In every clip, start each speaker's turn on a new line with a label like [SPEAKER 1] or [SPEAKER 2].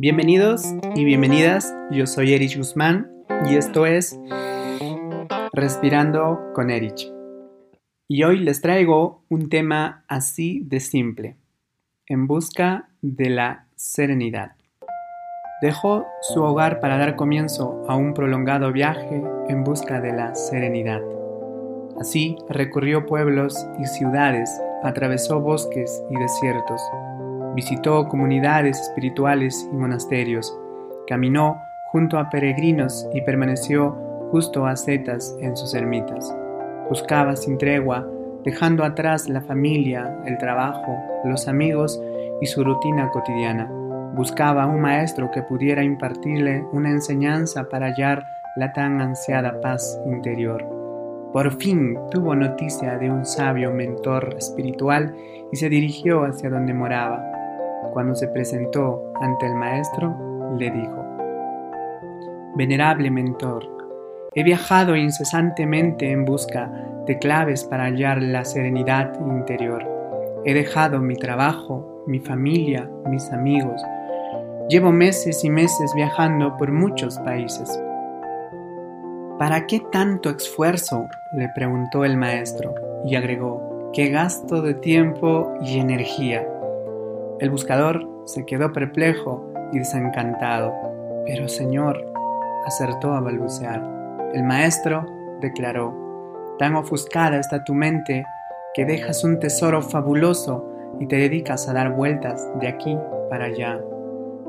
[SPEAKER 1] Bienvenidos y bienvenidas, yo soy Erich Guzmán y esto es Respirando con Erich. Y hoy les traigo un tema así de simple, en busca de la serenidad. Dejó su hogar para dar comienzo a un prolongado viaje en busca de la serenidad. Así recorrió pueblos y ciudades, atravesó bosques y desiertos, visitó comunidades espirituales y monasterios, caminó junto a peregrinos y permaneció justo a setas en sus ermitas. Buscaba sin tregua, dejando atrás la familia, el trabajo, los amigos y su rutina cotidiana. Buscaba un maestro que pudiera impartirle una enseñanza para hallar la tan ansiada paz interior. Por fin tuvo noticia de un sabio mentor espiritual y se dirigió hacia donde moraba. Cuando se presentó ante el maestro, le dijo, Venerable mentor, he viajado incesantemente en busca de claves para hallar la serenidad interior. He dejado mi trabajo, mi familia, mis amigos. Llevo meses y meses viajando por muchos países, ¿Para qué tanto esfuerzo? le preguntó el maestro y agregó, ¿qué gasto de tiempo y energía? El buscador se quedó perplejo y desencantado. Pero señor, acertó a balbucear. El maestro declaró, tan ofuscada está tu mente que dejas un tesoro fabuloso y te dedicas a dar vueltas de aquí para allá.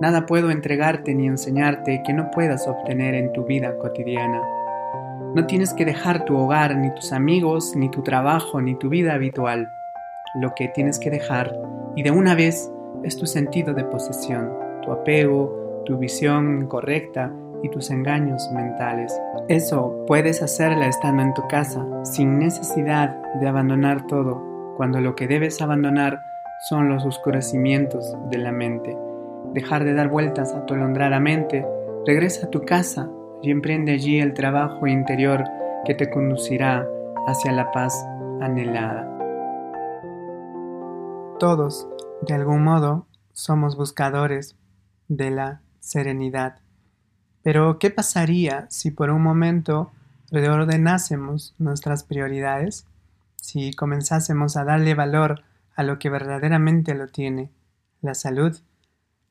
[SPEAKER 1] Nada puedo entregarte ni enseñarte que no puedas obtener en tu vida cotidiana. No tienes que dejar tu hogar, ni tus amigos, ni tu trabajo, ni tu vida habitual. Lo que tienes que dejar, y de una vez, es tu sentido de posesión, tu apego, tu visión incorrecta y tus engaños mentales. Eso puedes hacerla estando en tu casa, sin necesidad de abandonar todo, cuando lo que debes abandonar son los oscurecimientos de la mente. Dejar de dar vueltas atolondradamente, regresa a tu casa y emprende allí el trabajo interior que te conducirá hacia la paz anhelada. Todos, de algún modo, somos buscadores de la serenidad. Pero, ¿qué pasaría si por un momento reordenásemos nuestras prioridades? Si comenzásemos a darle valor a lo que verdaderamente lo tiene, la salud,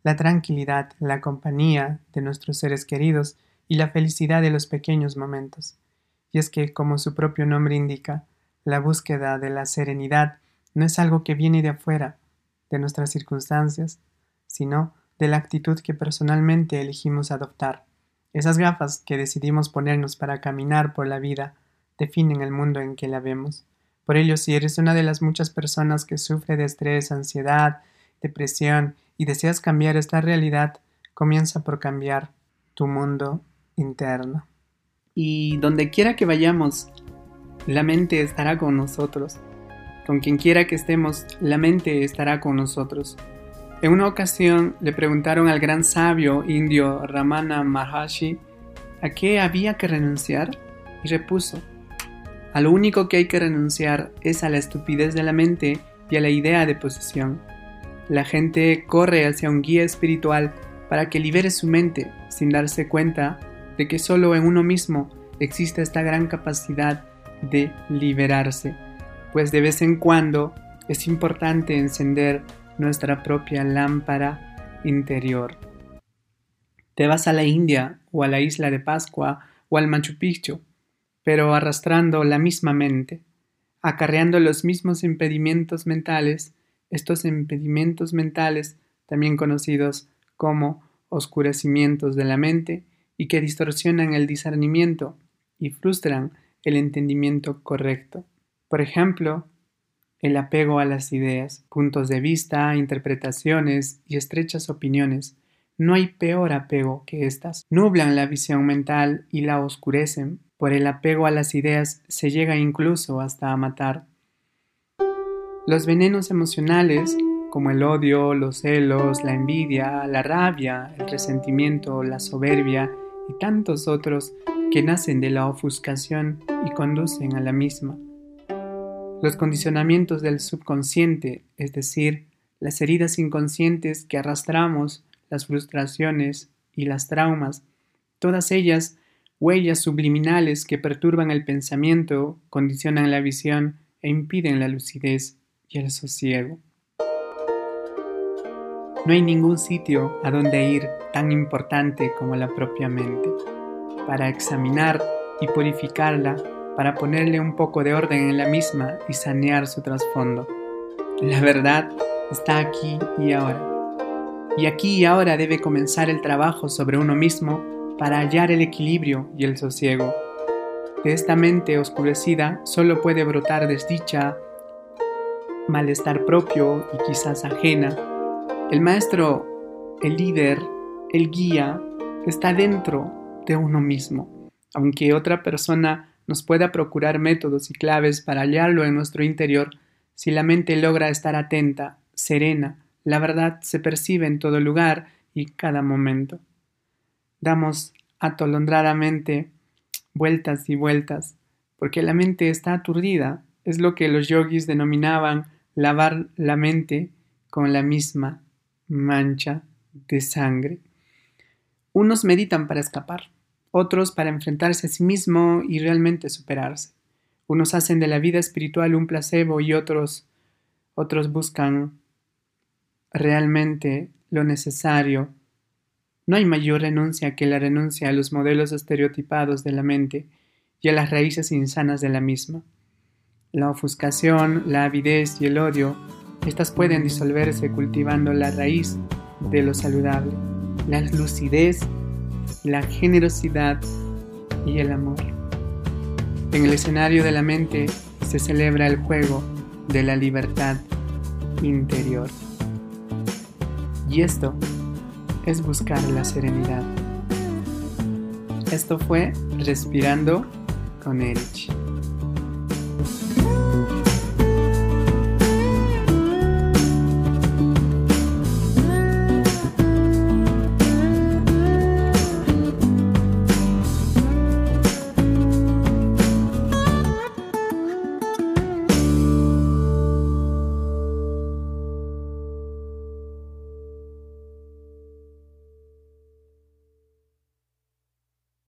[SPEAKER 1] la tranquilidad, la compañía de nuestros seres queridos y la felicidad de los pequeños momentos. Y es que, como su propio nombre indica, la búsqueda de la serenidad no es algo que viene de afuera, de nuestras circunstancias, sino de la actitud que personalmente elegimos adoptar. Esas gafas que decidimos ponernos para caminar por la vida definen el mundo en que la vemos. Por ello, si eres una de las muchas personas que sufre de estrés, ansiedad, depresión y deseas cambiar esta realidad, comienza por cambiar tu mundo interno. Y donde quiera que vayamos, la mente estará con nosotros. Con quien quiera que estemos, la mente estará con nosotros. En una ocasión le preguntaron al gran sabio indio Ramana Maharshi a qué había que renunciar y repuso, a lo único que hay que renunciar es a la estupidez de la mente y a la idea de posesión. La gente corre hacia un guía espiritual para que libere su mente sin darse cuenta de que solo en uno mismo existe esta gran capacidad de liberarse, pues de vez en cuando es importante encender nuestra propia lámpara interior. Te vas a la India o a la isla de Pascua o al Machu Picchu, pero arrastrando la misma mente, acarreando los mismos impedimentos mentales, estos impedimentos mentales, también conocidos como oscurecimientos de la mente, y que distorsionan el discernimiento y frustran el entendimiento correcto. Por ejemplo, el apego a las ideas, puntos de vista, interpretaciones y estrechas opiniones. No hay peor apego que éstas. Nublan la visión mental y la oscurecen. Por el apego a las ideas se llega incluso hasta a matar. Los venenos emocionales, como el odio, los celos, la envidia, la rabia, el resentimiento, la soberbia y tantos otros que nacen de la ofuscación y conducen a la misma. Los condicionamientos del subconsciente, es decir, las heridas inconscientes que arrastramos, las frustraciones y las traumas, todas ellas huellas subliminales que perturban el pensamiento, condicionan la visión e impiden la lucidez y el sosiego. No hay ningún sitio a donde ir tan importante como la propia mente, para examinar y purificarla, para ponerle un poco de orden en la misma y sanear su trasfondo. La verdad está aquí y ahora. Y aquí y ahora debe comenzar el trabajo sobre uno mismo para hallar el equilibrio y el sosiego. De esta mente oscurecida solo puede brotar desdicha, malestar propio y quizás ajena. El maestro, el líder, el guía, está dentro de uno mismo. Aunque otra persona nos pueda procurar métodos y claves para hallarlo en nuestro interior, si la mente logra estar atenta, serena, la verdad se percibe en todo lugar y cada momento. Damos atolondradamente vueltas y vueltas, porque la mente está aturdida. Es lo que los yogis denominaban lavar la mente con la misma mancha de sangre. Unos meditan para escapar, otros para enfrentarse a sí mismo y realmente superarse. Unos hacen de la vida espiritual un placebo y otros otros buscan realmente lo necesario. No hay mayor renuncia que la renuncia a los modelos estereotipados de la mente y a las raíces insanas de la misma. La ofuscación, la avidez y el odio, estas pueden disolverse cultivando la raíz de lo saludable, la lucidez, la generosidad y el amor. En el escenario de la mente se celebra el juego de la libertad interior. Y esto es buscar la serenidad. Esto fue Respirando con Erich.